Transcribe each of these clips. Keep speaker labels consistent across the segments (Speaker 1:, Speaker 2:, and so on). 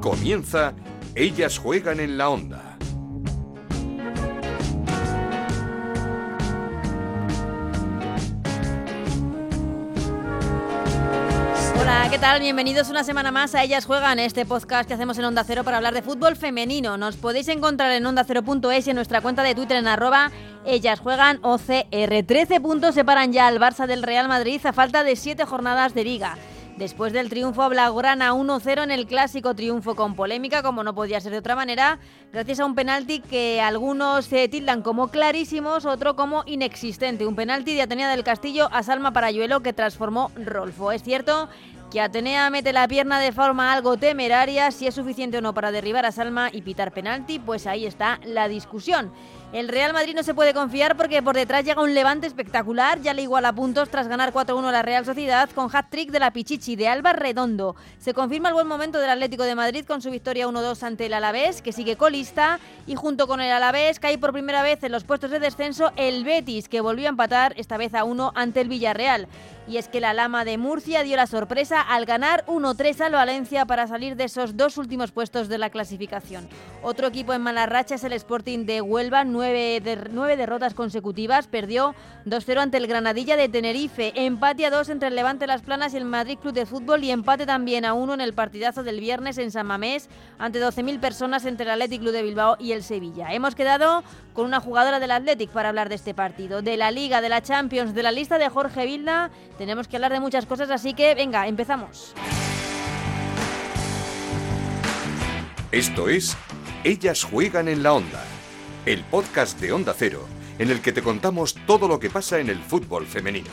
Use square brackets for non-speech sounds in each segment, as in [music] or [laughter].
Speaker 1: Comienza Ellas juegan en la onda.
Speaker 2: Hola, ¿qué tal? Bienvenidos una semana más a Ellas Juegan, este podcast que hacemos en Onda Cero para hablar de fútbol femenino. Nos podéis encontrar en ondacero.es y en nuestra cuenta de Twitter en arroba Ellas Juegan OCR. 13 puntos separan ya al Barça del Real Madrid a falta de 7 jornadas de liga. Después del triunfo blaugrana 1-0 en el clásico triunfo con polémica, como no podía ser de otra manera, gracias a un penalti que algunos se tildan como clarísimos, otro como inexistente. Un penalti de Atenea del Castillo a Salma Parayuelo que transformó Rolfo. Es cierto que Atenea mete la pierna de forma algo temeraria, si es suficiente o no para derribar a Salma y pitar penalti, pues ahí está la discusión. El Real Madrid no se puede confiar porque por detrás llega un levante espectacular, ya le iguala puntos tras ganar 4-1 a la Real Sociedad con hat-trick de la Pichichi de Alba Redondo. Se confirma el buen momento del Atlético de Madrid con su victoria 1-2 ante el Alavés, que sigue colista, y junto con el Alavés cae por primera vez en los puestos de descenso el Betis, que volvió a empatar esta vez a 1 ante el Villarreal. Y es que la Lama de Murcia dio la sorpresa al ganar 1-3 al Valencia para salir de esos dos últimos puestos de la clasificación. Otro equipo en mala racha es el Sporting de Huelva, nueve, derrotas consecutivas, perdió 2-0 ante el Granadilla de Tenerife, empate a 2 entre el Levante Las Planas y el Madrid Club de Fútbol y empate también a 1 en el partidazo del viernes en San Mamés ante 12.000 personas entre el Athletic Club de Bilbao y el Sevilla. Hemos quedado con una jugadora del Athletic para hablar de este partido, de la Liga, de la Champions, de la lista de Jorge Vilda. Tenemos que hablar de muchas cosas, así que venga, empezamos.
Speaker 1: Esto es Ellas juegan en la onda, el podcast de Onda Cero, en el que te contamos todo lo que pasa en el fútbol femenino.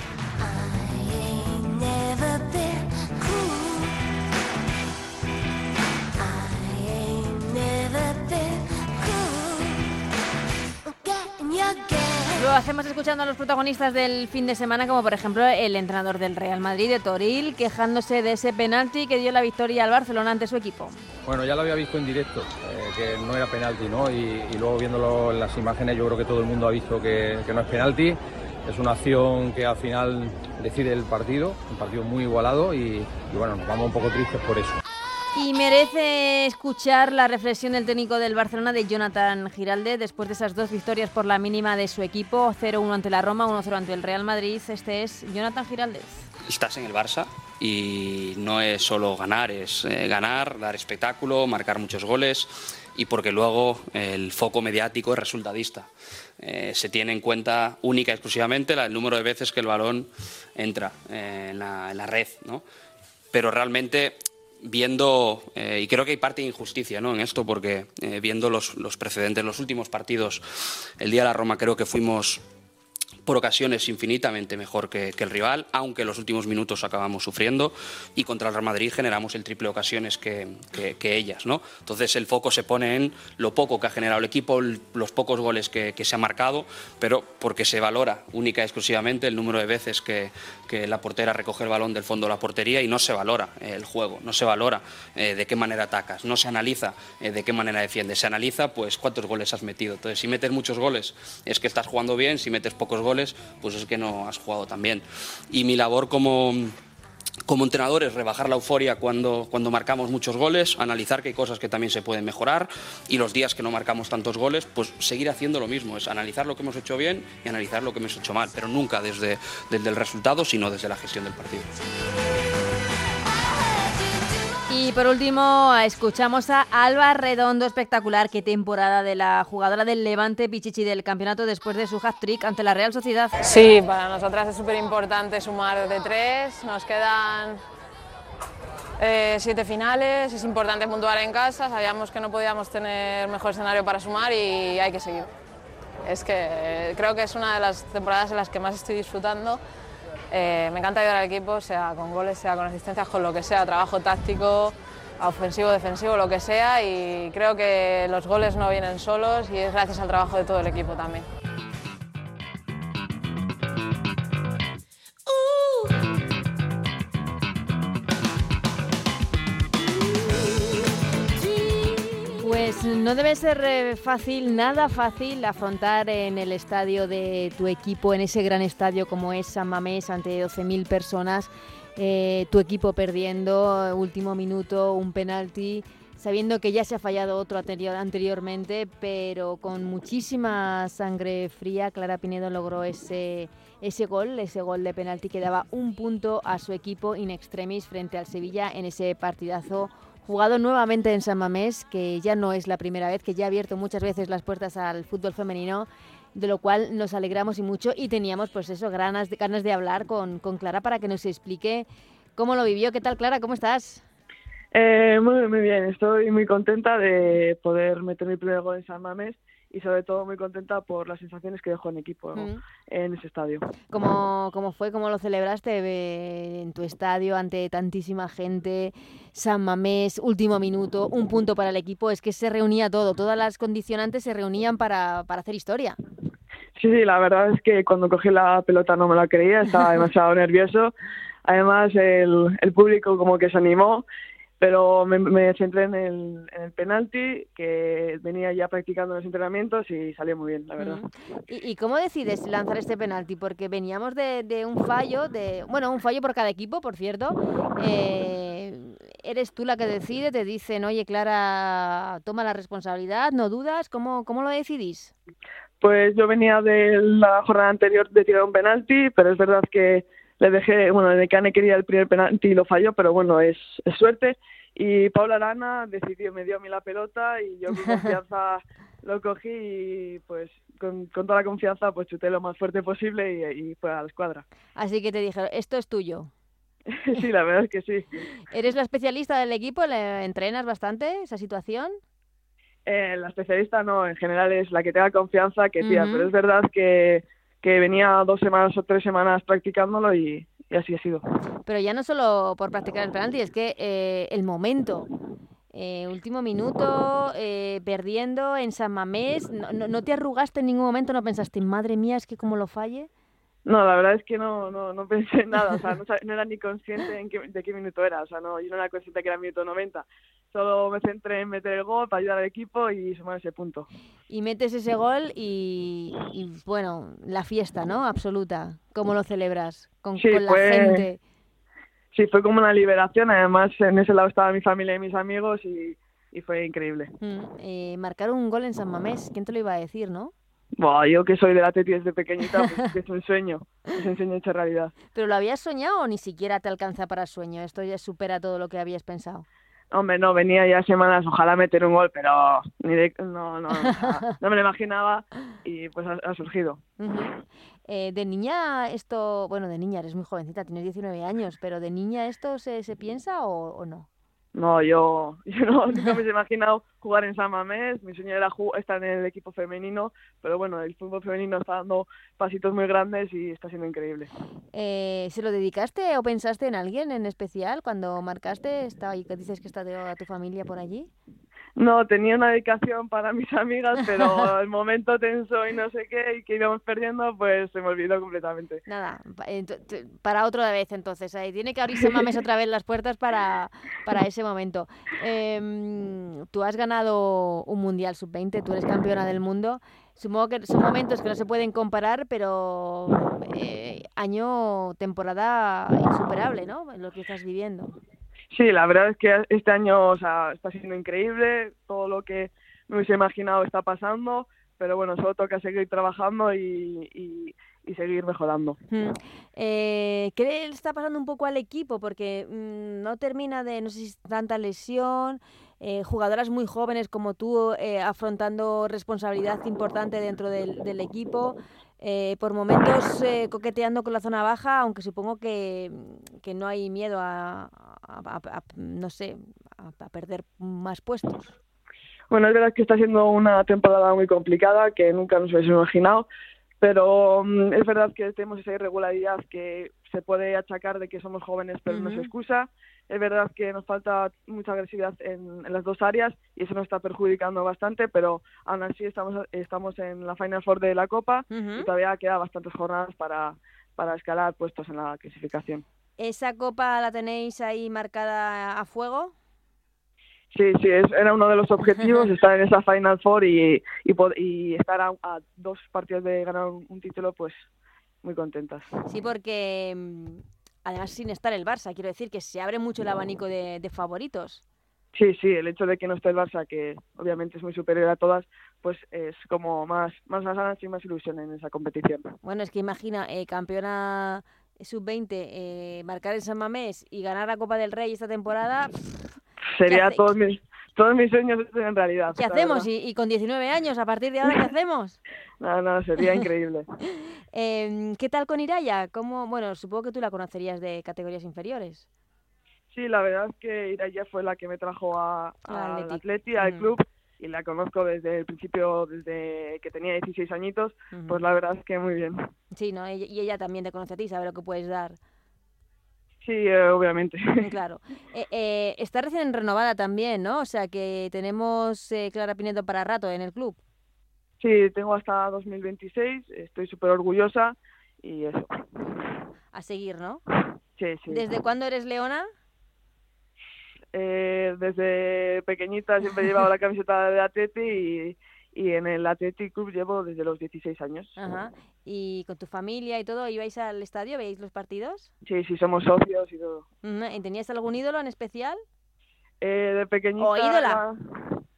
Speaker 2: Lo hacemos escuchando a los protagonistas del fin de semana, como por ejemplo el entrenador del Real Madrid, de Toril, quejándose de ese penalti que dio la victoria al Barcelona ante su equipo.
Speaker 3: Bueno, ya lo había visto en directo, eh, que no era penalti, ¿no? Y, luego viéndolo en las imágenes, yo creo que todo el mundo ha visto que, que no es penalti. Es una acción que al final decide el partido, un partido muy igualado y, y bueno, nos vamos un poco tristes por eso.
Speaker 2: Merece escuchar la reflexión del técnico del Barcelona de Jonathan Giralde después de esas dos victorias por la mínima de su equipo, 0-1 ante la Roma, 1-0 ante el Real Madrid. Este es Jonathan Giralde.
Speaker 4: Estás en el Barça y no es solo ganar, es eh, ganar, dar espectáculo, marcar muchos goles y porque luego el foco mediático es resultadista. Eh, se tiene en cuenta única y exclusivamente el número de veces que el balón entra eh, en, la, en, la, red, ¿no? Pero realmente viendo, eh, y creo que hay parte de injusticia ¿no? en esto, porque eh, viendo los, los, precedentes, los últimos partidos, el día de la Roma creo que fuimos por ocasiones infinitamente mejor que, que, el rival, aunque en los últimos minutos acabamos sufriendo y contra el Real Madrid generamos el triple de ocasiones que, que, que, ellas. ¿no? Entonces el foco se pone en lo poco que ha generado el equipo, los pocos goles que, se ha marcado, pero porque se valora única y exclusivamente el número de veces que, la portera recoge el balón del fondo de la portería y no se valora el juego, no se valora eh, de qué manera atacas, no se analiza eh, de qué manera defiendes, se analiza pues cuántos goles has metido. Entonces si metes muchos goles es que estás jugando bien, si metes pocos goles pues es que no has jugado tan bien. Y mi labor como, como entrenador es rebajar la euforia cuando, cuando marcamos muchos goles, analizar que hay cosas que también se pueden mejorar y los días que no marcamos tantos goles, pues seguir haciendo lo mismo, es analizar lo que hemos hecho bien y analizar lo que hemos hecho mal, pero nunca desde, desde el resultado, sino desde la gestión del partido.
Speaker 2: Y por último, escuchamos a Alba Redondo, espectacular. Qué temporada de la jugadora del Levante Pichichi del campeonato después de su hat-trick ante la Real Sociedad.
Speaker 5: Sí, para nosotras es súper importante sumar de tres. Nos quedan eh, siete finales. Es importante puntuar en casa. Sabíamos que no podíamos tener mejor escenario para sumar y hay que seguir. Es que creo que es una de las temporadas en las que más estoy disfrutando. Eh, me encanta ayudar al equipo, sea con goles, sea con asistencias, con lo que sea, trabajo táctico, ofensivo, defensivo, lo que sea y creo que los goles no vienen solos y es gracias al trabajo de todo el equipo también.
Speaker 2: No debe ser eh, fácil, nada fácil afrontar en el estadio de tu equipo, en ese gran estadio como es San Mamés, ante 12.000 personas, eh, tu equipo perdiendo, último minuto, un penalti.
Speaker 6: sabiendo que ya se ha fallado otro anterior, anteriormente, pero con muchísima sangre fría, Clara Pinedo logró ese, ese gol, ese gol de penalti que daba un punto a su equipo in extremis frente al Sevilla en ese partidazo jugado nuevamente en San Mamés, que ya no es la primera vez, que ya ha abierto muchas veces las puertas al fútbol femenino, de lo cual nos alegramos y mucho y teníamos pues eso, ganas de, ganas de hablar con, Clara para que nos explique cómo lo vivió. ¿Qué tal, Clara? ¿Cómo estás?
Speaker 7: Eh, muy, muy bien, estoy muy contenta de poder meter mi primer gol en San Mamés y sobre todo muy contenta por las sensaciones que dejó en equipo
Speaker 6: Mm.
Speaker 7: en ese estadio.
Speaker 6: ¿Cómo, ¿Cómo fue? ¿Cómo lo celebraste eh, en tu estadio ante tantísima gente? San Mamés, último minuto, un punto para el equipo. Es que se reunía todo, todas las condicionantes se reunían para, para hacer historia.
Speaker 7: Sí, sí, la verdad es que cuando cogí la pelota no me la creía, estaba [laughs] demasiado nervioso. Además, el, el público como que se animó, pero me, me centré en el, en el penalti, que venía ya practicando los entrenamientos y salió muy bien, la verdad.
Speaker 6: ¿Y, y cómo decides lanzar este penalti? Porque veníamos de, de un fallo, de bueno, un fallo por cada equipo, por cierto. Eh, eres tú la que decide, te dicen, oye, Clara, toma la responsabilidad, no dudas. ¿Cómo, cómo lo decidís?
Speaker 7: Pues yo venía de la jornada anterior de tirar un penalti, pero es verdad que le dejé, bueno, de Cane quería el primer penalti y lo falló, pero bueno, es, es suerte. Y Paula Arana decidió, me dio a mí la pelota y yo con [laughs] confianza lo cogí y pues con, con toda la confianza pues chuté lo más fuerte posible y, y fue a la escuadra.
Speaker 6: Así que te dijeron, esto es tuyo. [laughs]
Speaker 7: sí, la verdad es que sí.
Speaker 6: ¿Eres la especialista del equipo? ¿Le entrenas bastante esa situación?
Speaker 7: Eh, la especialista no, en general es la que tenga confianza que tira,
Speaker 6: Ujú.
Speaker 7: pero es verdad que, que venía dos semanas o tres semanas practicándolo y, y así ha sido.
Speaker 6: Pero ya no solo por practicar el penalti, es que eh, el momento, eh, último minuto, eh, perdiendo en San Mamés, no, no- no te arrugaste en ningún momento? ¿No pensaste, madre mía, es que como lo falle?
Speaker 7: No, la verdad es que no, no, no pensé en nada, o sea, no, no era ni consciente en qué, de qué minuto era, o sea, no, yo no era consciente que era minuto 90. Solo me centré en meter el gol para ayudar al equipo y sumar ese punto.
Speaker 6: Y metes ese gol y, y, bueno, la fiesta, ¿no? Absoluta. ¿Cómo lo celebras? Con,
Speaker 7: Sí,
Speaker 6: con la
Speaker 7: fue-
Speaker 6: gente.
Speaker 7: Sí, fue como una liberación, además en ese lado estaba mi familia y mis amigos y, y fue increíble.
Speaker 6: Mm, eh, marcar un gol en San Mamés, ¿quién te lo iba a decir, no?
Speaker 7: Buah, yo que soy de la Teti desde pequeñita, pues [laughs] es un sueño, es un sueño hecho realidad.
Speaker 6: ¿Pero lo habías soñado o ni siquiera te alcanza para sueño? Esto ya supera todo lo que habías pensado.
Speaker 7: Hombre, no, venía ya semanas, ojalá meter un gol, pero ni de, no, no, no [laughs] me lo imaginaba y pues ha, ha surgido.
Speaker 6: Eh, de niña esto, bueno, de niña eres muy jovencita, tienes 19 años, pero de niña esto se, se piensa o, o no?
Speaker 7: No, yo, [laughs] yo no, [laughs] nunca me he imaginado jugar en San Mamés, mi sueño era estar en el equipo femenino, pero bueno, el fútbol femenino está dando pasitos muy grandes y está siendo increíble.
Speaker 6: Eh, ¿Se lo dedicaste o pensaste en alguien en especial cuando marcaste? Está, y que dices que está toda tu familia por allí.
Speaker 7: No, tenía una dedicación para mis amigas, pero [laughs] el momento tenso y no sé qué, y que íbamos perdiendo, pues se me olvidó completamente.
Speaker 6: Nada, para otra vez entonces. Ahí tiene que abrirse Mames otra vez las puertas para, para ese momento. Em, tú has ganado un Mundial Sub-20, tú eres campeona del mundo. Supongo que son momentos que no se pueden comparar, pero eh, año, temporada insuperable, ¿no? En lo que estás viviendo.
Speaker 7: Sí, la verdad es que este año o sea, está siendo increíble, todo lo que me hubiese imaginado está pasando, pero bueno, solo toca seguir trabajando y, y, y seguir mejorando.
Speaker 6: Mm. Eh, ¿Qué le está pasando un poco al equipo? Porque mm, no termina de, no sé si tanta lesión, eh, jugadoras muy jóvenes como tú eh, afrontando responsabilidad importante dentro del equipo, eh, por momentos eh, coqueteando con la zona baja, aunque supongo que, que no hay miedo a, no sé, a, perder más puestos.
Speaker 7: Bueno, es verdad que está siendo una temporada muy complicada que nunca nos hubiese imaginado, pero mm, es verdad que tenemos esa irregularidad que se puede achacar de que somos jóvenes, pero no es excusa. Es verdad que nos falta mucha agresividad en, en las dos áreas y eso nos está perjudicando bastante, pero aún así estamos, estamos en la Final Four de la Copa
Speaker 6: Ujú.
Speaker 7: y todavía queda bastantes jornadas para, para escalar puestos en la clasificación.
Speaker 6: ¿Esa copa la tenéis ahí marcada a fuego?
Speaker 7: Sí, sí, es- era uno de los objetivos [laughs] estar en esa Final Four y, y, y estar a, a dos partidos de ganar un, un título, pues muy contentas.
Speaker 6: Sí, porque mm, además sin estar el Barça, quiero decir que se abre mucho el abanico de, de favoritos.
Speaker 7: Sí, sí, el hecho de que no esté el Barça, que obviamente es muy superior a todas, pues es como más, más ganas y más ilusión en esa competición.
Speaker 6: Bueno, es que imagina, eh, campeona sub-20, eh, marcar en San Mamés y ganar la Copa del Rey esta temporada...
Speaker 7: Sería todos mis, todos mis sueños en realidad.
Speaker 6: ¿Qué hacemos? ¿Y, con 19 años, a partir de ahora, qué hacemos? [laughs]
Speaker 7: no, no, sería increíble. [laughs]
Speaker 6: eh, ¿Qué tal con Iraya? ¿Cómo, bueno, supongo que tú la conocerías de categorías inferiores.
Speaker 7: Sí, la verdad es que Iraya fue la que me trajo a, al Atleti, al mm. club, y la conozco desde el principio, desde que tenía 16 añitos, pues la verdad es que muy bien.
Speaker 6: Sí, ¿no? Y ella también te conoce a ti, sabe lo que puedes dar.
Speaker 7: Sí, eh, obviamente. [laughs]
Speaker 6: Claro. Eh, eh, está recién renovada también, ¿no? O sea que tenemos Clara Pinedo para rato en el club.
Speaker 7: Sí, tengo hasta 2026, estoy súper orgullosa y eso.
Speaker 6: A seguir, ¿no?
Speaker 7: Sí, sí.
Speaker 6: ¿Desde cuándo eres leona?
Speaker 7: Eh, desde pequeñita siempre he llevado la [laughs] camiseta de Atleti y, y en el Athletic Club llevo desde los 16 años.
Speaker 6: Ajá. ¿Y con tu familia y todo ibais al estadio? ¿Veis los partidos?
Speaker 7: Sí, sí, somos socios y todo.
Speaker 6: ¿Y tenías algún ídolo en especial?
Speaker 7: Eh, de pequeñita...
Speaker 6: ¿O ídola?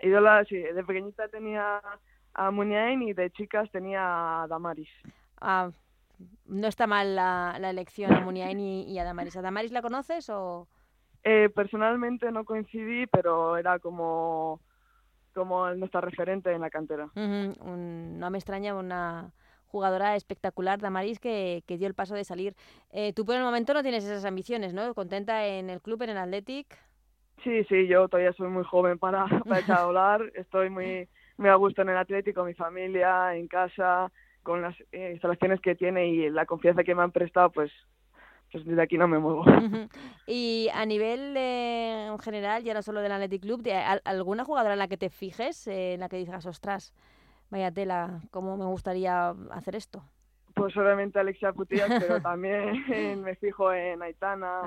Speaker 7: ídola, sí. De pequeñita tenía a Muniain y de chicas tenía a Damaris.
Speaker 6: Ah, no está mal la, la elección a Muniain y, y a Damaris. ¿A Damaris la conoces o...?
Speaker 7: Eh, personalmente no coincidí, pero era como, como nuestra referente en la cantera.
Speaker 6: no me extraña una jugadora espectacular, Damaris, que, que dio el paso de salir. Eh, tú por el momento no tienes esas ambiciones, ¿no? ¿Contenta en el club, en el Athletic?
Speaker 7: Sí, sí, yo todavía soy muy joven para, [laughs] para echar a volar. Estoy muy, muy a gusto en el Atlético, con mi familia, en casa, con las eh, instalaciones que tiene y la confianza que me han prestado, pues pues desde aquí no me muevo.
Speaker 6: Y a nivel en general, ya no solo del Athletic Club, ¿alguna jugadora en la que te fijes, eh, en la que digas, ostras, vaya tela, cómo me gustaría hacer esto?
Speaker 7: Pues obviamente Alexia Putillas, pero [laughs] también [laughs] me fijo en Aitana,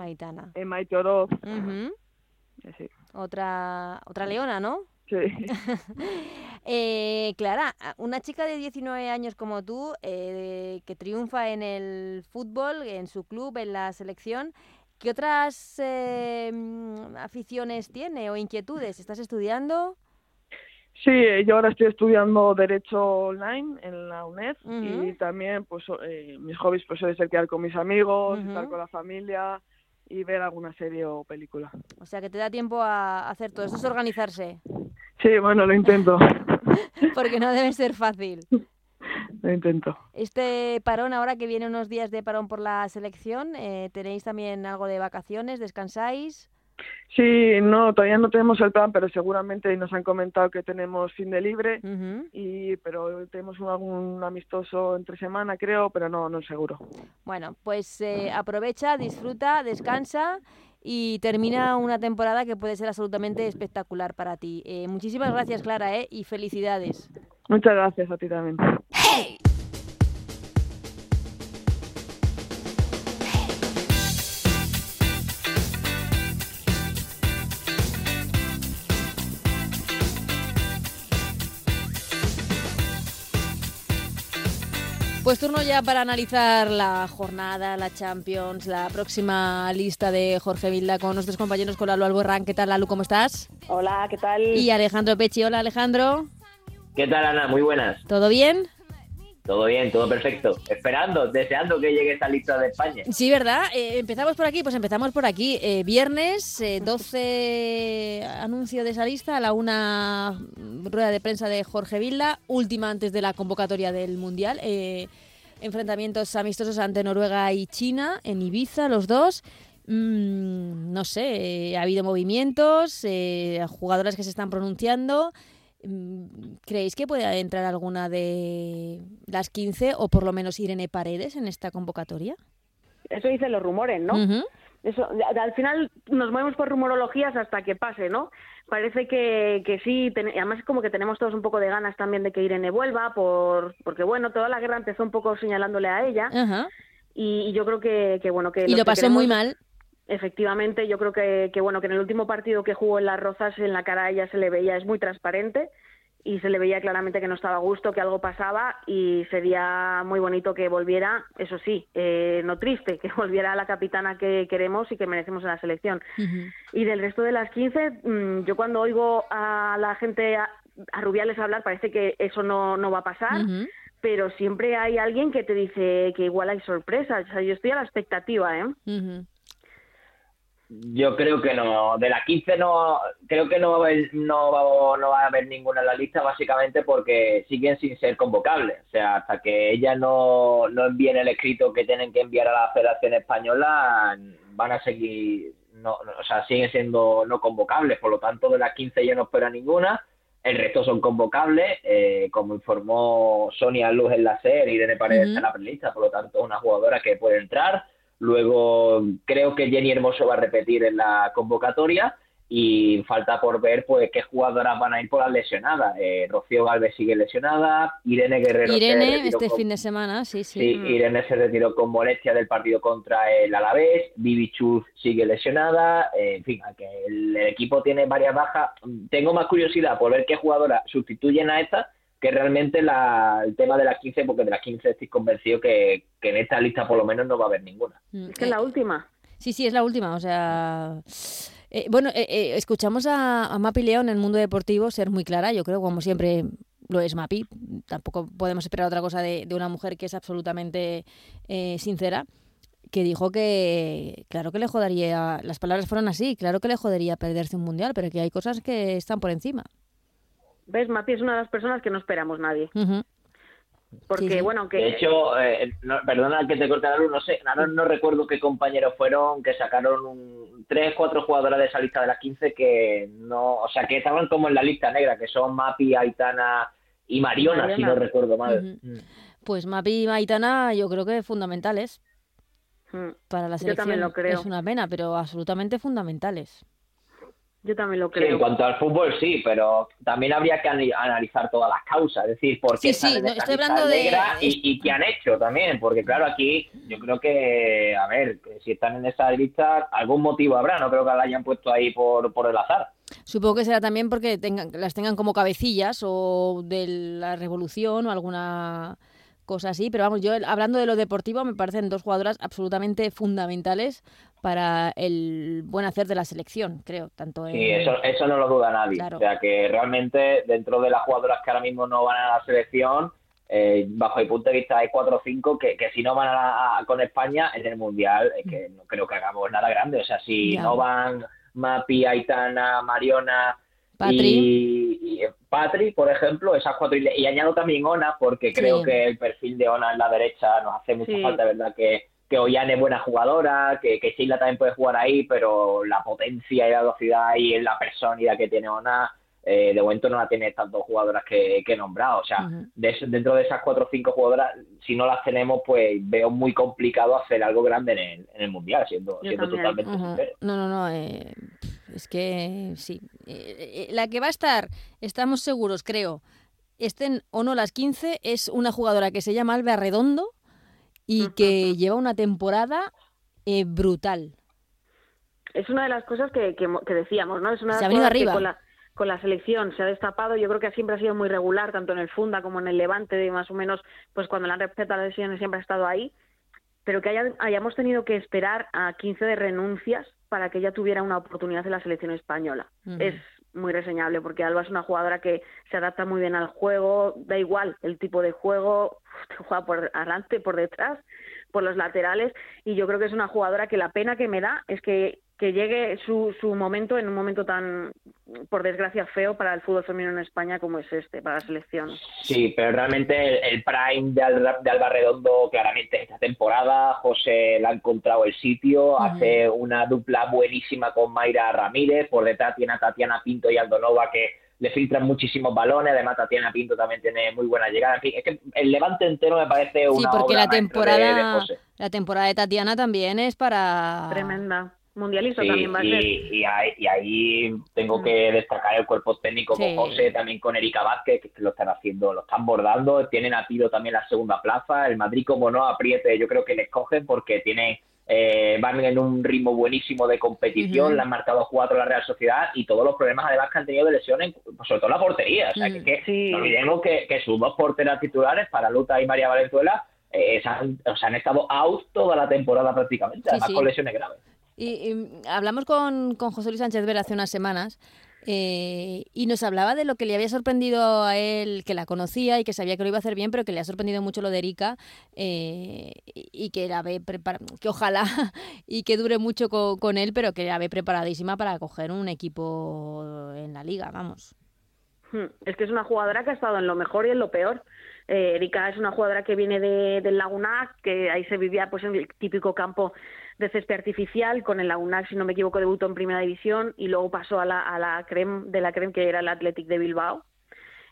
Speaker 7: en Maite Oroz.
Speaker 6: Otra, otra leona, ¿no?
Speaker 7: Sí. [laughs]
Speaker 6: eh, Clara, una chica de 19 años como tú, eh, que triunfa en el fútbol, en su club, en la selección, ¿qué otras eh, aficiones tiene o inquietudes? ¿Estás estudiando?
Speaker 7: Sí, yo ahora estoy estudiando Derecho Online en la UNED y también pues eh, mis hobbies pues suele ser quedar con mis amigos, estar con la familia y ver alguna serie o película.
Speaker 6: O sea que te da tiempo a hacer todo eso, es organizarse.
Speaker 7: Sí, bueno, lo intento. [laughs]
Speaker 6: Porque no debe ser fácil.
Speaker 7: Lo intento.
Speaker 6: Este parón, ahora que viene unos días de parón por la selección, eh, ¿tenéis también algo de vacaciones? ¿Descansáis?
Speaker 7: Sí, no, todavía no tenemos el plan, pero seguramente nos han comentado que tenemos fin de libre, y pero tenemos un, algún amistoso entre semana, creo, pero no, no seguro.
Speaker 6: Bueno, pues eh, aprovecha, disfruta, descansa y termina una temporada que puede ser absolutamente espectacular para ti. Eh, muchísimas gracias, Clara, eh, y felicidades.
Speaker 7: Muchas gracias a ti también.
Speaker 6: Pues turno ya para analizar la jornada, la Champions, la próxima lista de Jorge Vilda con nuestros compañeros, con Lalo Alborrán. ¿Qué tal, Lalu? ¿Cómo estás?
Speaker 8: Hola, ¿qué tal?
Speaker 6: Y Alejandro Pechi. Hola, Alejandro.
Speaker 9: ¿Qué tal, Ana? Muy buenas.
Speaker 6: ¿Todo bien?
Speaker 9: Todo bien, todo perfecto. Esperando, deseando que llegue esta lista de España.
Speaker 6: Sí, ¿verdad? Eh, empezamos por aquí, pues empezamos por aquí. Eh, viernes, 12 eh, anuncio de esa lista, a la una rueda de prensa de Jorge Vilda, última antes de la convocatoria del Mundial. enfrentamientos amistosos ante Noruega y China, en Ibiza, los dos. Mm, no sé, ha habido movimientos, jugadoras que se están pronunciando. Mm, ¿Creéis que puede entrar alguna de las 15 o por lo menos Irene Paredes en esta convocatoria?
Speaker 8: Eso dicen los rumores, ¿no? Eso, al final nos movemos por rumorologías hasta que pase, ¿no? Parece que, que sí, además es como que tenemos todos un poco de ganas también de que Irene vuelva, por, porque bueno, toda la guerra empezó un poco señalándole a ella. y, yo creo que, que bueno, que...
Speaker 6: Y lo pasó muy mal.
Speaker 8: Efectivamente, yo creo que, que, bueno que en el último partido que jugó en las Rozas en la cara a ella se le veía es muy transparente y se le veía claramente que no estaba a gusto, que algo pasaba y sería muy bonito que volviera, eso sí, eh, no triste, que [laughs] volviera la capitana que queremos y que merecemos en la selección. Y del resto de las 15, mm, yo cuando oigo a la gente, a, Rubiales hablar, parece que eso no, no va a pasar. Pero siempre hay alguien que te dice que igual hay sorpresas. O sea, yo estoy a la expectativa, ¿eh?
Speaker 9: Yo creo que no. De las 15 no, creo que no va, a haber, no, va, no va a haber ninguna en la lista, básicamente porque siguen sin ser convocables. O sea, hasta que ellas no, no envíen el escrito que tienen que enviar a la Federación Española, van a seguir, no, o sea, siguen siendo no convocables. Por lo tanto, de las 15 ya no espera ninguna. El resto son convocables, eh, como informó Sonia Luz en la serie, Irene Paredes en la prelista, por lo tanto, una jugadora que puede entrar Luego creo que Jenny Hermoso va a repetir en la convocatoria y falta por ver pues qué jugadoras van a ir por las lesionadas. Eh, Rocío Galvez sigue lesionada, Irene Guerrero
Speaker 2: Irene este fin de semana, sí, sí.
Speaker 9: Sí, mm. Irene se retiró con molestia del partido contra el Alavés, Vivi Chuz sigue lesionada, eh, en fin, que el, el, equipo tiene varias bajas. Tengo más curiosidad por ver qué jugadoras sustituyen a estas que realmente la, el tema de las 15, porque de las 15 estoy convencido que, en esta lista por lo menos no va a haber ninguna.
Speaker 8: Mm, es que es la última.
Speaker 2: Sí, sí, es la última. O sea, eh, bueno, eh, eh, escuchamos a, a, Mapi León en el mundo deportivo ser muy clara, yo creo, como siempre lo es Mapi. Tampoco podemos esperar otra cosa de, de una mujer que es absolutamente sincera que dijo que, claro que le jodería, las palabras fueron así, claro que le jodería perderse un mundial, pero que hay cosas que están por encima.
Speaker 8: ¿Ves? Mapi es una de las personas que no esperamos nadie. Porque, bueno, que...
Speaker 9: De hecho, eh, perdona que te corte la luz, no sé, no, recuerdo qué compañeros fueron que sacaron un, tres, cuatro jugadoras de esa lista de las 15 que no, o sea, que estaban como en la lista negra, que son Mapi, Aitana y Mariona, si no recuerdo mal.
Speaker 2: Mm. Pues Mapi y Aitana yo creo que fundamentales mm. para la selección. Yo también lo creo. Es una pena, pero absolutamente fundamentales.
Speaker 8: Yo también lo creo.
Speaker 9: en cuanto al fútbol sí, pero también habría que analizar todas las causas, es decir, por qué
Speaker 2: sí, sí, estoy hablando de...
Speaker 9: y, qué han hecho también, porque claro, aquí yo creo que, a ver, si están en esa lista, algún motivo habrá, no creo que la hayan puesto ahí por, por el azar.
Speaker 2: Supongo que será también porque tengan, las tengan como cabecillas o de la revolución o alguna cosa así, pero vamos, yo hablando de lo deportivo me parecen dos jugadoras absolutamente fundamentales para el buen hacer de la selección, creo. Tanto
Speaker 9: Sí, eso, eso no lo duda nadie. O sea que realmente dentro de las jugadoras que ahora mismo no van a la selección, eh, bajo mi punto de vista hay cuatro o cinco que, que si no van a, con España en el Mundial, es que no creo que hagamos nada grande. O sea, si no van Mapi, Aitana, Mariona,
Speaker 2: Patri.
Speaker 9: Y, Patri, por ejemplo, esas cuatro. Y, añado también Ona, porque creo que el perfil de Ona en la derecha nos hace mucha falta, ¿verdad? Que, que Ollane es buena jugadora, que, que Sheila también puede jugar ahí, pero la potencia y la velocidad y la personalidad que tiene Ona, eh, de momento no la tiene estas dos jugadoras que, que he nombrado. O sea, dentro de esas cuatro o cinco jugadoras, si no las tenemos, pues veo muy complicado hacer algo grande en el, en el Mundial, siendo, siendo totalmente sincero.
Speaker 2: No, no, no. Eh es que sí. Eh, eh, la que va a estar, estamos seguros, creo, estén o no las 15, es una jugadora que se llama Alba Redondo y que lleva una temporada eh, brutal.
Speaker 8: Es una de las cosas que, que, decíamos, ¿no? Es una
Speaker 2: se ha venido arriba.
Speaker 8: con la, con la selección se ha destapado. Yo creo que siempre ha sido muy regular, tanto en el Funda como en el Levante, de más o menos, pues cuando la han respetado las lesiones siempre ha estado ahí. Pero que hayamos tenido que esperar a 15 de renuncias para que ella tuviera una oportunidad en la selección española. Es muy reseñable porque Alba es una jugadora que se adapta muy bien al juego, da igual el tipo de juego, [laughs] juega por adelante, por detrás, por los laterales y yo creo que es una jugadora que la pena que me da es que que llegue su, su momento en un momento tan, por desgracia, feo para el fútbol femenino en España como es este, para la selección.
Speaker 9: Sí, pero realmente el, prime de, Alba, de Alba Redondo, claramente esta temporada, José le ha encontrado el sitio, hace una dupla buenísima con Mayra Ramírez, por detrás tiene a Tatiana Pinto y Aldonova que le filtran muchísimos balones, además Tatiana Pinto también tiene muy buena llegada. En fin, es que el Levante entero me parece una
Speaker 2: Sí, porque
Speaker 9: la
Speaker 2: temporada, la temporada de Tatiana también es para...
Speaker 8: Tremenda mundialista también va a ser.
Speaker 9: Y, ahí, tengo mm. que destacar el cuerpo técnico con José, también con Erika Vázquez, que lo están haciendo, lo están bordando, tienen a tiro también la segunda plaza, el Madrid como no apriete, yo creo que les cogen porque tiene eh, van en un ritmo buenísimo de competición, le han marcado cuatro a la Real Sociedad y todos los problemas además que han tenido de lesiones, sobre todo la portería. O sea, que, no olvidemos que, sus dos porteras titulares, para Luta y María Valenzuela, eh, han, o sea, han estado out toda la temporada prácticamente, además con lesiones graves.
Speaker 2: Y, hablamos con, con José Luis Sánchez Vera hace unas semanas eh, y nos hablaba de lo que le había sorprendido a él, que la conocía y que sabía que lo iba a hacer bien, pero que le ha sorprendido mucho lo de Erika eh, y que la ve que ojalá [laughs] y que dure mucho con, él, pero que la ve preparadísima para coger un equipo en la liga, vamos.
Speaker 8: Hmm, es que es una jugadora que ha estado en lo mejor y en lo peor. Eh, Erika es una jugadora que viene de, del Lagunac, que ahí se vivía pues en el típico campo de césped artificial, con el Lagunac, si no me equivoco, debutó en primera división y luego pasó a la, a de la Creme, que era el Athletic de Bilbao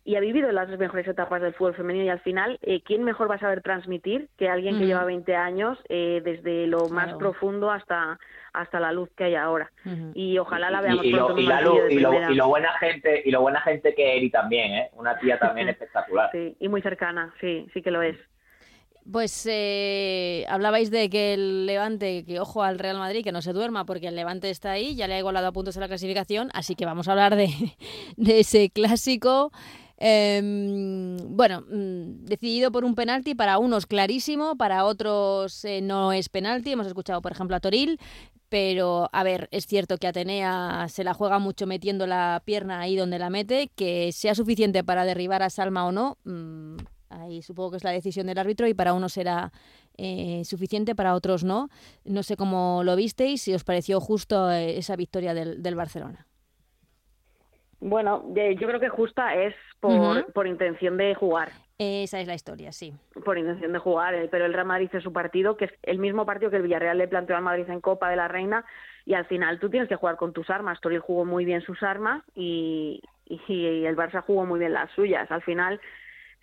Speaker 8: y ha vivido las mejores etapas del fútbol femenino y al final, eh, ¿quién mejor va a saber transmitir que alguien que lleva 20 años eh, desde lo más profundo hasta hasta la luz que hay ahora? Y ojalá la veamos
Speaker 9: y,
Speaker 8: pronto
Speaker 9: y, la luz, y, lo, y lo buena gente y lo buena gente que Eri también, ¿eh? Una tía también [laughs] espectacular.
Speaker 8: Sí, y muy cercana, sí, sí que lo es.
Speaker 2: Pues eh, hablabais de que el Levante, que ojo al Real Madrid, que no se duerma porque el Levante está ahí, ya le ha igualado a puntos en la clasificación, así que vamos a hablar de, [laughs] de ese clásico. Em, bueno, mm, decidido por un penalti, para unos clarísimo, para otros eh, no es penalti. Hemos escuchado, por ejemplo, a Toril, pero a ver, es cierto que Atenea se la juega mucho metiendo la pierna ahí donde la mete, que sea suficiente para derribar a Salma o no. Mm, ahí supongo que es la decisión del árbitro y para unos será eh, suficiente, para otros no. No sé cómo lo visteis, si os pareció justo eh, esa victoria del, del Barcelona.
Speaker 8: Bueno, yo creo que justa es por, por intención de jugar.
Speaker 2: Esa es la historia, sí.
Speaker 8: Por intención de jugar, eh, pero el Real Madrid es su partido, que es el mismo partido que el Villarreal le planteó al Madrid en Copa de la Reina, y al final tú tienes que jugar con tus armas. Toril jugó muy bien sus armas y, y, el Barça jugó muy bien las suyas. Al final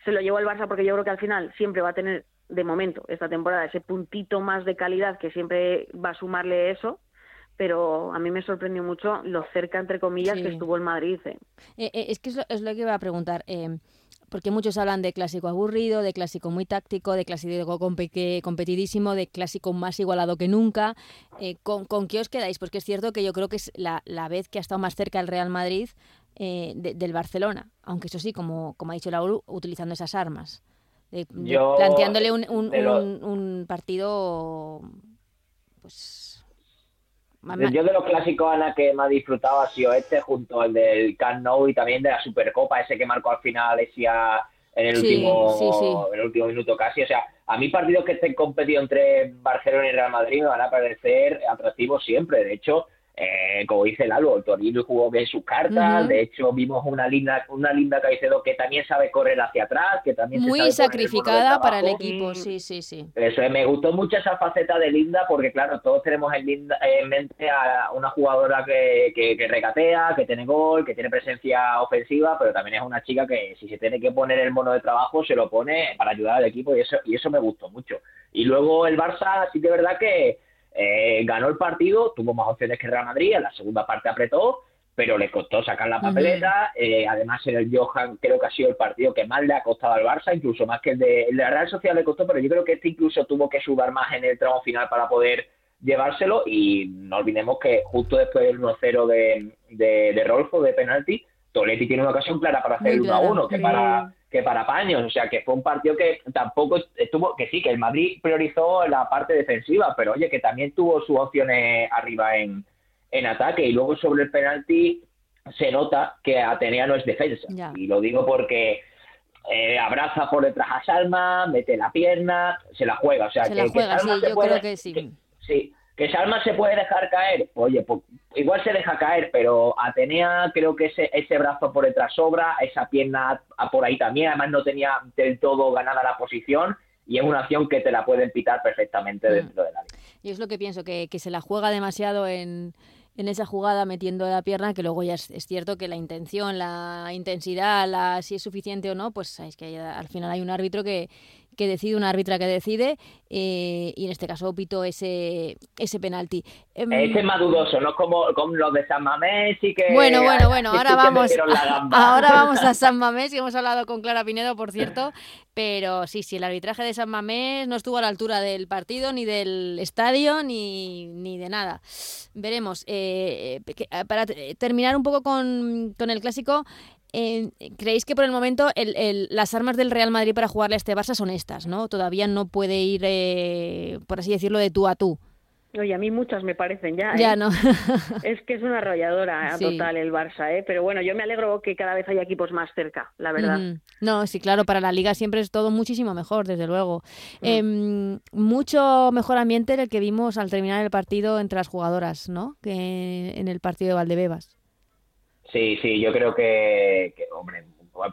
Speaker 8: se lo llevó el Barça porque yo creo que al final siempre va a tener, de momento, esta temporada, ese puntito más de calidad que siempre va a sumarle eso pero a mí me sorprendió mucho lo cerca, entre comillas, que estuvo el Madrid.
Speaker 2: ¿eh? Eh, eh, es que es lo, que iba a preguntar, porque muchos hablan de clásico aburrido, de clásico muy táctico, de clásico competidísimo, de clásico más igualado que nunca. ¿con, ¿con, qué os quedáis? Porque es cierto que yo creo que es la, la vez que ha estado más cerca el Real Madrid del Barcelona, aunque eso sí, como, como ha dicho Lauro, utilizando esas armas. planteándole un, un, un partido pues
Speaker 9: yo de los clásicos, Ana, que me ha disfrutado ha sido este, junto al del Camp Nou y también de la Supercopa, ese que marcó al final Alesia en el, último, En el último minuto casi. O sea, a mí partidos que estén competidos entre Barcelona y Real Madrid me van a parecer atractivos siempre. De hecho, eh, como dice Lalo, el Torino jugó bien sus cartas, de hecho vimos una linda una linda Caicedo que también sabe correr hacia atrás, que también
Speaker 2: muy sacrificada para el equipo, sí, sí, sí.
Speaker 9: Eso me gustó mucho esa faceta de Linda porque claro, todos tenemos en, Linda, en mente a una jugadora que, que, regatea, que tiene gol, que tiene presencia ofensiva, pero también es una chica que si se tiene que poner el mono de trabajo se lo pone para ayudar al equipo y eso y eso me gustó mucho. Y luego el Barça sí que es verdad que eh, ganó el partido, tuvo más opciones que Real Madrid, en la segunda parte apretó, pero le costó sacar la papeleta. Eh, además, en el Johan creo que ha sido el partido que más le ha costado al Barça, incluso más que el de, la Real Sociedad le costó, pero yo creo que este incluso tuvo que subir más en el tramo final para poder llevárselo. Y no olvidemos que justo después del 1-0 de, de, de Rolfo, de penalti, Toletti tiene una ocasión clara para hacer el 1-1, que para que para paños, o sea que fue un partido que tampoco estuvo, que sí, que el Madrid priorizó la parte defensiva, pero oye, que también tuvo sus opciones arriba en, en ataque. Y luego sobre el penalti se nota que Atenea no es defensa. Y lo digo porque eh, abraza por detrás a Salma, mete la pierna, se la juega, o sea
Speaker 2: se que, la juega, sí, yo creo que sí.
Speaker 9: sí, que Salma se puede dejar caer, oye, pues, igual se deja caer, pero Atenea creo que ese, ese brazo por detrás sobra, esa pierna por ahí también, además no tenía del todo ganada la posición y es una acción que te la pueden pitar perfectamente mm. dentro de la área.
Speaker 2: Y es lo que pienso, que, que se la juega demasiado en, en esa jugada metiendo la pierna, que luego ya es, cierto que la intención, la intensidad, la, si es suficiente o no, pues es que al final hay un árbitro que, que decide, una árbitra que decide, eh, y en este caso pitó ese, ese penalti.
Speaker 9: Em, ese es más dudoso, no como, como los de San Mamés y que...
Speaker 2: Bueno, bueno, bueno, ahora vamos, ahora vamos a [laughs] San Mamés, y hemos hablado con Clara Pinedo, por cierto, pero sí, sí, el arbitraje de San Mamés no estuvo a la altura del partido, ni del estadio, ni, ni de nada. Veremos. Eh, para terminar un poco con, con el clásico, eh, ¿creéis que por el momento las armas del Real Madrid para jugarle a este Barça son estas, ¿no? Todavía no puede ir, eh, por así decirlo, de tú a tú.
Speaker 8: Oye, a mí muchas me parecen ya.
Speaker 2: Ya ¿eh? no. [laughs]
Speaker 8: es que es una arrolladora total el Barça, ¿eh? Pero bueno, yo me alegro que cada vez haya equipos más cerca, la verdad.
Speaker 2: No, sí, claro, para la liga siempre es todo muchísimo mejor, desde luego. Mm. Em, mucho mejor ambiente el que vimos al terminar el partido entre las jugadoras, ¿no? Que en el partido de Valdebebas.
Speaker 9: Sí, sí, yo creo que, hombre,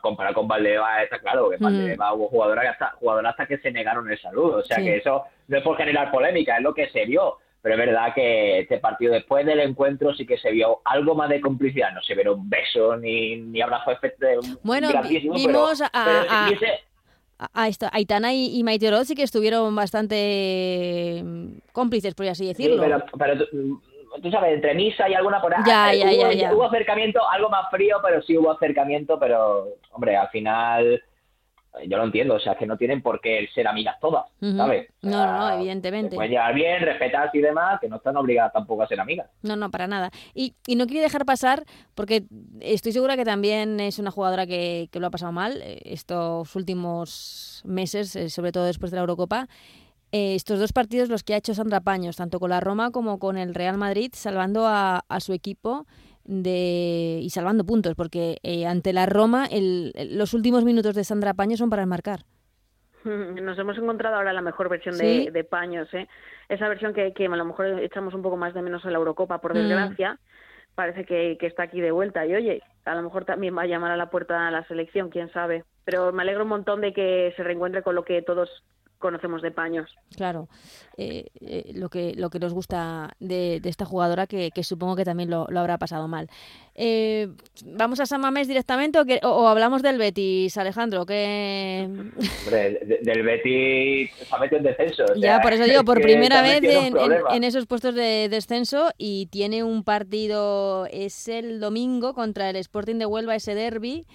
Speaker 9: comparado con Valdebebas está claro que Valdebebas hubo jugadoras hasta, jugadoras hasta que se negaron el saludo, o sea que eso no es por generar polémica, es lo que se vio. Pero es verdad que este partido después del encuentro sí que se vio algo más de complicidad. No se vieron besos ni, ni abrazos
Speaker 2: Bueno, vimos a, a, a, Aitana y, y Maite sí que estuvieron bastante mm, cómplices, por así decirlo.
Speaker 9: Sí, pero tú sabes, entre misa y alguna por ahí.
Speaker 2: Ya, ya,
Speaker 9: hubo,
Speaker 2: ya,
Speaker 9: hubo acercamiento, algo más frío, pero sí hubo acercamiento, pero, hombre, al final yo lo entiendo, o sea, que no tienen por qué ser amigas todas, ¿sabes?
Speaker 2: no, no, evidentemente.
Speaker 9: Pueden llevar bien, respetarse y demás, que no están obligadas tampoco a ser amigas.
Speaker 2: No, no, para nada. Y, y no quiero dejar pasar, porque estoy segura que también es una jugadora que, que lo ha pasado mal eh, estos últimos meses, eh, sobre todo después de la Eurocopa, eh, estos dos partidos los que ha hecho Sandra Paños, tanto con la Roma como con el Real Madrid, salvando a, su equipo de, y salvando puntos, porque eh, ante la Roma los últimos minutos de Sandra Paños son para marcar. [laughs]
Speaker 8: Nos hemos encontrado ahora la mejor versión de, Paños, ¿eh? esa versión que, que, a lo mejor echamos un poco más de menos en la Eurocopa, por mm. desgracia. Parece que, que, está aquí de vuelta y oye, a lo mejor también va a llamar a la puerta a la selección, quién sabe. Pero me alegro un montón de que se reencuentre con lo que todos conocemos de paños.
Speaker 2: Claro, eh, eh, lo, que, lo que nos gusta de, esta jugadora, que, supongo que también lo, habrá pasado mal. Eh, ¿Vamos a San Mamés directamente o, hablamos del Betis, Alejandro?
Speaker 9: Que... [laughs] del Betis se ha metido en descenso.
Speaker 2: ya, por eso digo, por primera vez en, esos puestos de descenso y tiene un partido, es el domingo contra el Sporting de Huelva, ese derby.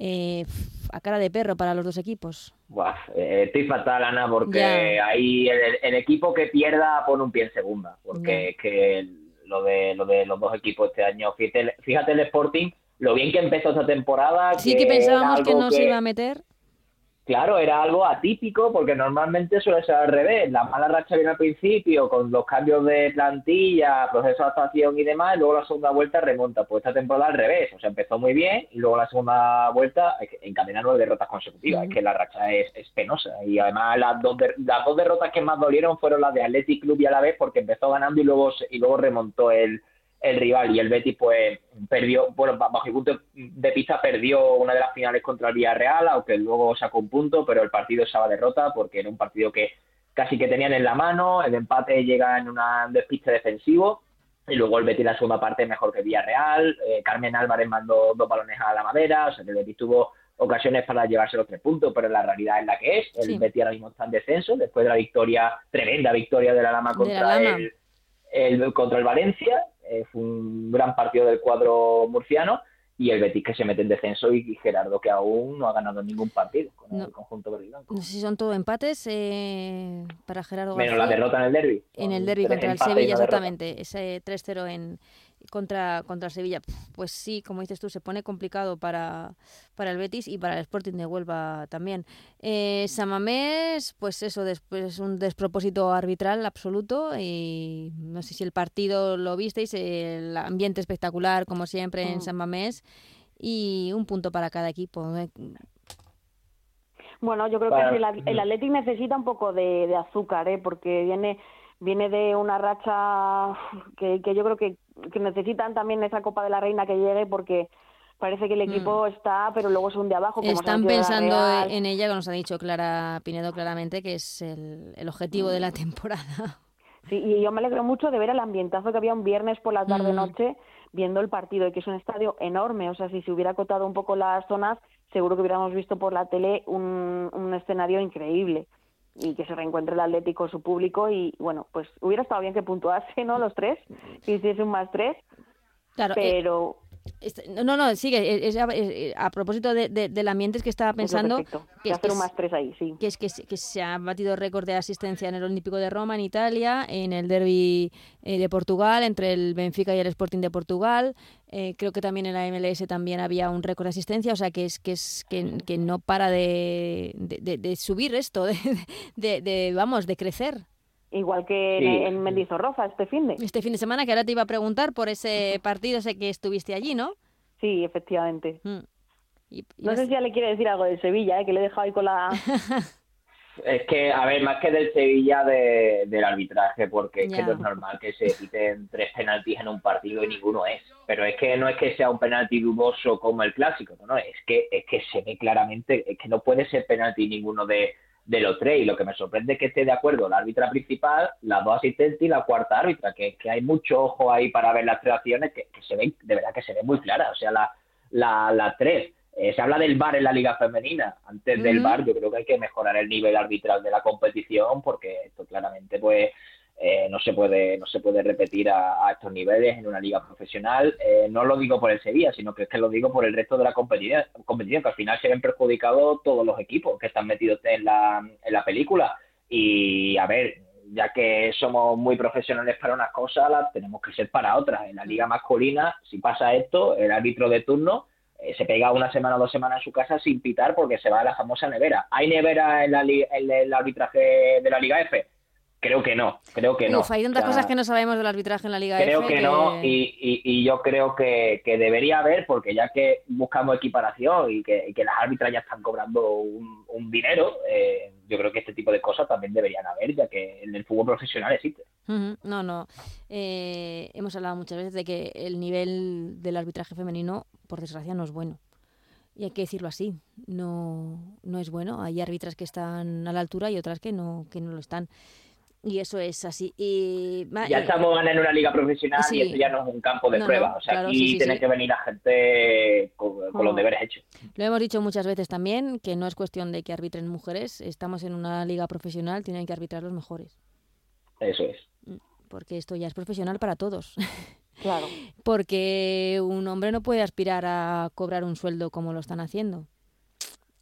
Speaker 2: A cara de perro para los dos equipos.
Speaker 9: Buah, eh, estoy fatal, Ana, porque ahí el, equipo que pierda pone un pie en segunda, porque es que lo de, lo de los dos equipos este año, fíjate, fíjate el Sporting, lo bien que empezó esta temporada.
Speaker 2: Sí, que, pensábamos que no se iba a meter.
Speaker 9: Claro, era algo atípico porque normalmente suele ser al revés. La mala racha viene al principio con los cambios de plantilla, proceso de adaptación y demás, y luego la segunda vuelta remonta. Pues esta temporada al revés, o sea, empezó muy bien y luego la segunda vuelta encadena nueve derrotas consecutivas. Es que la racha es, penosa y además las dos, las dos derrotas que más dolieron fueron las de Athletic Club y a la vez porque empezó ganando y luego, y luego remontó el, el rival y el Betis pues perdió, bueno, bajo el punto de pista perdió una de las finales contra el Villarreal, aunque luego sacó un punto, pero el partido estaba derrota porque era un partido que casi que tenían en la mano, el empate llega en un despiste defensivo y luego el Betis la segunda parte mejor que Villarreal, eh, Carmen Álvarez mandó dos balones a la madera, o sea que el Betis tuvo ocasiones para llevarse los tres puntos, pero la realidad es la que es, el Betis ahora mismo está en descenso, después de la victoria, tremenda victoria de la Lama contra el contra el Valencia, eh, fue un gran partido del cuadro murciano y el Betis que se mete en descenso y Gerardo que aún no ha ganado ningún partido con el conjunto verde
Speaker 2: No sé si son todos empates eh, para Gerardo
Speaker 9: Menos la derrota en el derby.
Speaker 2: En el derby contra el Sevilla, exactamente. Ese 3-0 en, contra, contra Sevilla. Pues sí, como dices tú, se pone complicado para, para el Betis y para el Sporting de Huelva también. Eh, Samamés, pues eso, después es un despropósito arbitral absoluto y no sé si el partido lo visteis, el ambiente espectacular como siempre en mm. San Mamés y un punto para cada equipo. ¿eh?
Speaker 8: Bueno, yo creo que el, el Athletic necesita un poco de, de azúcar, ¿eh? porque viene viene de una racha que, que yo creo que, que, necesitan también esa Copa de la Reina que llegue porque parece que el equipo mm. está, pero luego es un de abajo. Como
Speaker 2: Están pensando en ella, como nos ha dicho Clara Pinedo claramente, que es el, el objetivo de la temporada.
Speaker 8: Sí, y yo me alegro mucho de ver el ambientazo que había un viernes por la tarde-noche mm. viendo el partido, y que es un estadio enorme, o sea, si se hubiera acotado un poco las zonas, seguro que hubiéramos visto por la tele un, un escenario increíble y que se reencuentre el Atlético su público y bueno, pues hubiera estado bien que puntuase, ¿no? Los tres, que hiciese un más tres,
Speaker 2: Claro, eh,
Speaker 8: pero
Speaker 2: no, no, sigue. es- es a, es- a propósito de- de- del ambiente es que estaba pensando que, es, que
Speaker 8: un
Speaker 2: es-
Speaker 8: más tres ahí, sí.
Speaker 2: que es que, se- que se ha batido récord de asistencia en el Olímpico de Roma, en Italia, en el Derby eh, de Portugal, entre el Benfica y el Sporting de Portugal. Eh, creo que también en la MLS también había un récord de asistencia, o sea que es que es que, que no para de, de, de- de subir esto, [laughs] de, de, de, vamos, de crecer.
Speaker 8: Igual que
Speaker 9: Sí.
Speaker 8: en, en Mendizorroza este fin de.
Speaker 2: Este fin de semana que ahora te iba a preguntar por ese partido, sé que estuviste allí, ¿no?
Speaker 8: Sí, efectivamente.
Speaker 2: Mm. Y- y
Speaker 8: No
Speaker 2: es-
Speaker 8: sé si ya le quiere decir algo del Sevilla, ¿eh? que le he dejado ahí con la... [laughs]
Speaker 9: Es que, a ver, más que del Sevilla, de- del arbitraje, porque es
Speaker 2: Ya.
Speaker 9: que no es normal que se quiten tres penaltis en un partido y ninguno es. Pero es que no es que sea un penalti dudoso como el clásico, no, no, es que, es que se ve claramente, es que no puede ser penalti ninguno de, de los tres. Y lo que me sorprende es que esté de acuerdo la árbitra principal, las dos asistentes y la cuarta árbitra, que, que hay mucho ojo ahí para ver las tres acciones que, que se ven, de verdad que se ven muy claras. O sea, la- la- las tres. Eh, se habla del VAR en la liga femenina. Antes del. VAR yo creo que hay que mejorar el nivel arbitral de la competición porque esto claramente pues eh, no se puede no se puede repetir a, estos niveles en una liga profesional. Eh, no lo digo por el Sevilla, sino que es que lo digo por el resto de la competición, competición que al final se ven perjudicados todos los equipos que están metidos en la, en la película. Y a ver, ya que somos muy profesionales para unas cosas, las tenemos que ser para otras. En la liga masculina, si pasa esto, el árbitro de turno eh, se pega una semana o dos semanas en su casa sin pitar porque se va a la famosa nevera. ¿Hay nevera en, la en el arbitraje de la Liga F? Creo que no, creo que no.
Speaker 2: Uf, hay tantas
Speaker 9: O sea,
Speaker 2: cosas que no sabemos del arbitraje en la Liga
Speaker 9: Creo
Speaker 2: F
Speaker 9: que no, y, y, y yo creo que, que debería haber, porque ya que buscamos equiparación y que, y que las árbitras ya están cobrando un, un dinero, eh, yo creo que este tipo de cosas también deberían haber, ya que en el fútbol profesional existe.
Speaker 2: Ujú, No, no. Eh, hemos hablado muchas veces de que el nivel del arbitraje femenino, por desgracia, no es bueno. Y hay que decirlo así, no, no es bueno. Hay árbitras que están a la altura y otras que no, que no lo están. Y eso es así. Y,
Speaker 9: Ya
Speaker 2: eh,
Speaker 9: estamos en una liga profesional
Speaker 2: sí.
Speaker 9: y esto ya no es un campo de
Speaker 2: No, no,
Speaker 9: prueba. O sea,
Speaker 2: claro,
Speaker 9: aquí
Speaker 2: sí, sí,
Speaker 9: tiene
Speaker 2: sí.
Speaker 9: que venir la gente con, con los deberes hechos.
Speaker 2: Lo hemos dicho muchas veces también, que no es cuestión de que arbitren mujeres. Estamos en una liga profesional, tienen que arbitrar los mejores.
Speaker 9: Eso es.
Speaker 2: Porque esto ya es profesional para todos. [laughs]
Speaker 8: Claro.
Speaker 2: Porque un hombre no puede aspirar a cobrar un sueldo como lo están haciendo.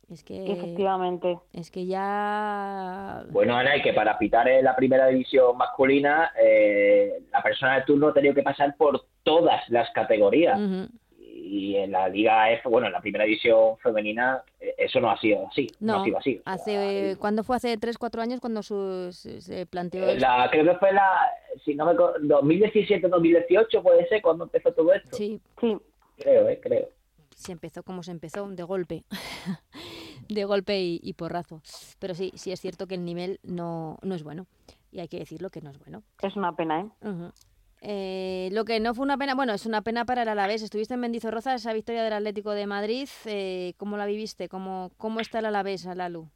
Speaker 2: Es que,
Speaker 8: Efectivamente.
Speaker 2: es que ya...
Speaker 9: Bueno, Ana, y que para pitar en la primera división masculina, eh, la persona de turno ha tenido que pasar por todas las categorías. Y en la Liga F, bueno, en la primera división femenina, eh, eso no ha sido así. No,
Speaker 2: No,
Speaker 9: ha sido así. O sea,
Speaker 2: hace, ¿cuándo fue? Hace 3, 4 años cuando su- se, se planteó
Speaker 9: eh,
Speaker 2: esto?
Speaker 9: la, creo que fue la, si no me co- 2017-2018 puede ser cuando empezó todo esto.
Speaker 2: Sí,
Speaker 8: Sí,
Speaker 9: Creo, eh, creo.
Speaker 2: se empezó como se empezó, de golpe. [laughs] de golpe y, y porrazo. Pero sí, sí es cierto que el nivel no, no es bueno. Y hay que decirlo que no es bueno.
Speaker 8: es una pena, ¿eh?
Speaker 2: Eh, lo que no fue una pena, bueno, es una pena para el Alavés. Estuviste en Mendizorroza, esa victoria del Atlético de Madrid. Eh, ¿Cómo la viviste? ¿Cómo, ¿Cómo está el Alavés, Lalu?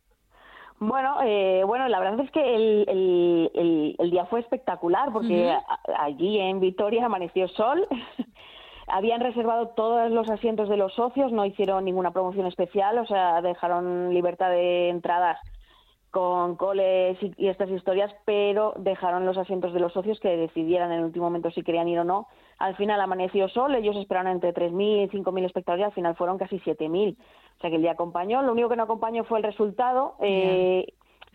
Speaker 8: Bueno, eh, bueno, la verdad es que el, el, el, el día fue espectacular porque a- allí en Vitoria amaneció sol. [laughs] Habían reservado todos los asientos de los socios, no hicieron ninguna promoción especial, o sea, dejaron libertad de entradas con coles y, y estas historias, pero dejaron los asientos de los socios que decidieran en el último momento si querían ir o no. Al final amaneció sol, ellos esperaron entre 3.000 y 5.000 espectadores al final fueron casi 7.000. O sea que el día acompañó. Lo único que no acompañó fue el resultado. Eh,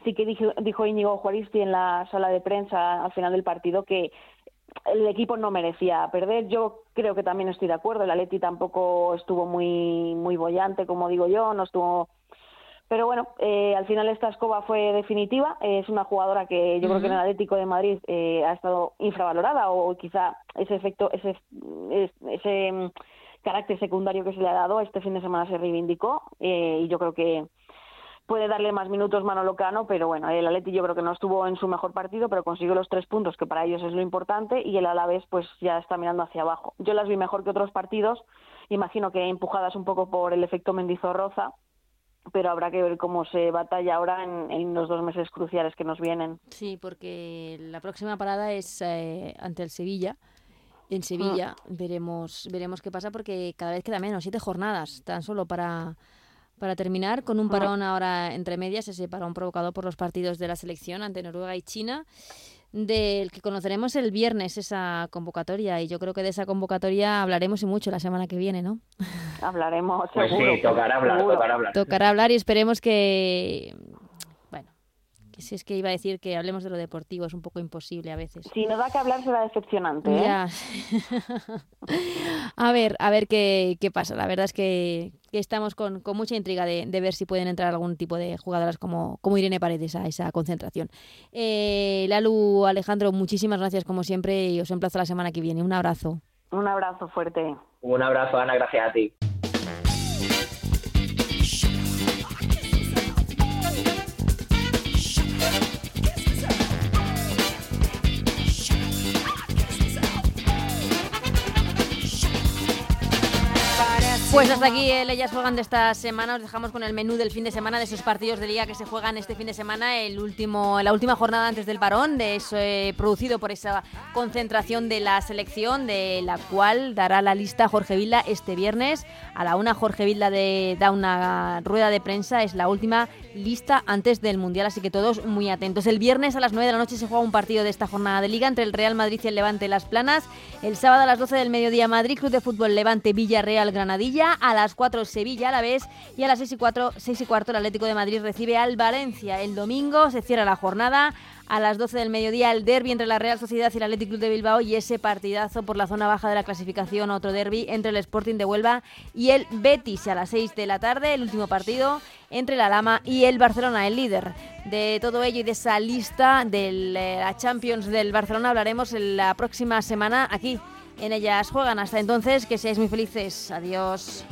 Speaker 8: sí que dijo, dijo Íñigo Juaristi en la sala de prensa al final del partido que el equipo no merecía perder. Yo creo que también estoy de acuerdo. El Atleti tampoco estuvo muy muy bollante, como digo yo, no estuvo pero bueno, eh, al final esta escoba fue definitiva. Es una jugadora que yo creo que en el Atlético de Madrid eh, ha estado infravalorada o quizá ese efecto, ese, es- ese mm, carácter secundario que se le ha dado este fin de semana se reivindicó eh, y yo creo que puede darle más minutos Manolo Cano, pero bueno, el Atleti yo creo que no estuvo en su mejor partido, pero consiguió los tres puntos, que para ellos es lo importante, y el Alavés pues ya está mirando hacia abajo. Yo las vi mejor que otros partidos, imagino que empujadas un poco por el efecto Mendizorroza, pero habrá que ver cómo se batalla ahora en, en los dos meses cruciales que nos vienen.
Speaker 2: Sí, porque la próxima parada es eh, ante el Sevilla. En Sevilla veremos veremos qué pasa porque cada vez queda menos, siete jornadas tan solo para, para terminar, con un parón ahora entre medias, ese parón provocado por los partidos de la selección ante Noruega y China, del que conoceremos el viernes esa convocatoria. Y yo creo que de esa convocatoria hablaremos y mucho la semana que viene, ¿no?
Speaker 8: Hablaremos.
Speaker 9: Pues
Speaker 8: seguro,
Speaker 9: sí, tocará hablar,
Speaker 8: seguro.
Speaker 9: tocará hablar.
Speaker 2: Tocará hablar y esperemos que. Que si es que iba a decir que hablemos de lo deportivo, es un poco imposible a veces.
Speaker 8: Si no da que hablar será decepcionante, ¿eh?
Speaker 2: Ya. [laughs] a ver, a ver qué, qué pasa. La verdad es que, que estamos con, con mucha intriga de, de ver si pueden entrar algún tipo de jugadoras como, como Irene Paredes a esa concentración. Eh, Lalu, Alejandro, muchísimas gracias como siempre y os emplazo la semana que viene. Un abrazo.
Speaker 8: Un abrazo fuerte.
Speaker 9: Un abrazo, Ana, gracias a ti.
Speaker 2: Pues hasta aquí el Ellas Juegan de esta semana. Os dejamos con el menú del fin de semana de esos partidos de liga que se juegan este fin de semana, el último, la última jornada antes del parón, de eso, eh, producido por esa concentración de la selección, de la cual dará la lista Jorge Vilda este viernes. A la una Jorge Vilda de, da una rueda de prensa, es la última lista antes del Mundial, así que todos muy atentos. El viernes a las 9 de la noche se juega un partido de esta jornada de liga entre el Real Madrid y el Levante Las Planas. El sábado a las 12 del mediodía Madrid, Club de Fútbol Levante Villarreal Granadilla. A las 4 Sevilla a la vez y a las 6 y, 4, 6 y cuarto el Atlético de Madrid recibe al Valencia. El domingo se cierra la jornada. A las 12 del mediodía el derby entre la Real Sociedad y el Atlético Club de Bilbao y ese partidazo por la zona baja de la clasificación, otro derby entre el Sporting de Huelva y el Betis. A las 6 de la tarde el último partido entre la Lama y el Barcelona, el líder. De todo ello y de esa lista de la Champions del Barcelona hablaremos en la próxima semana aquí. En ellas juegan. Hasta entonces, que seáis muy felices. Adiós.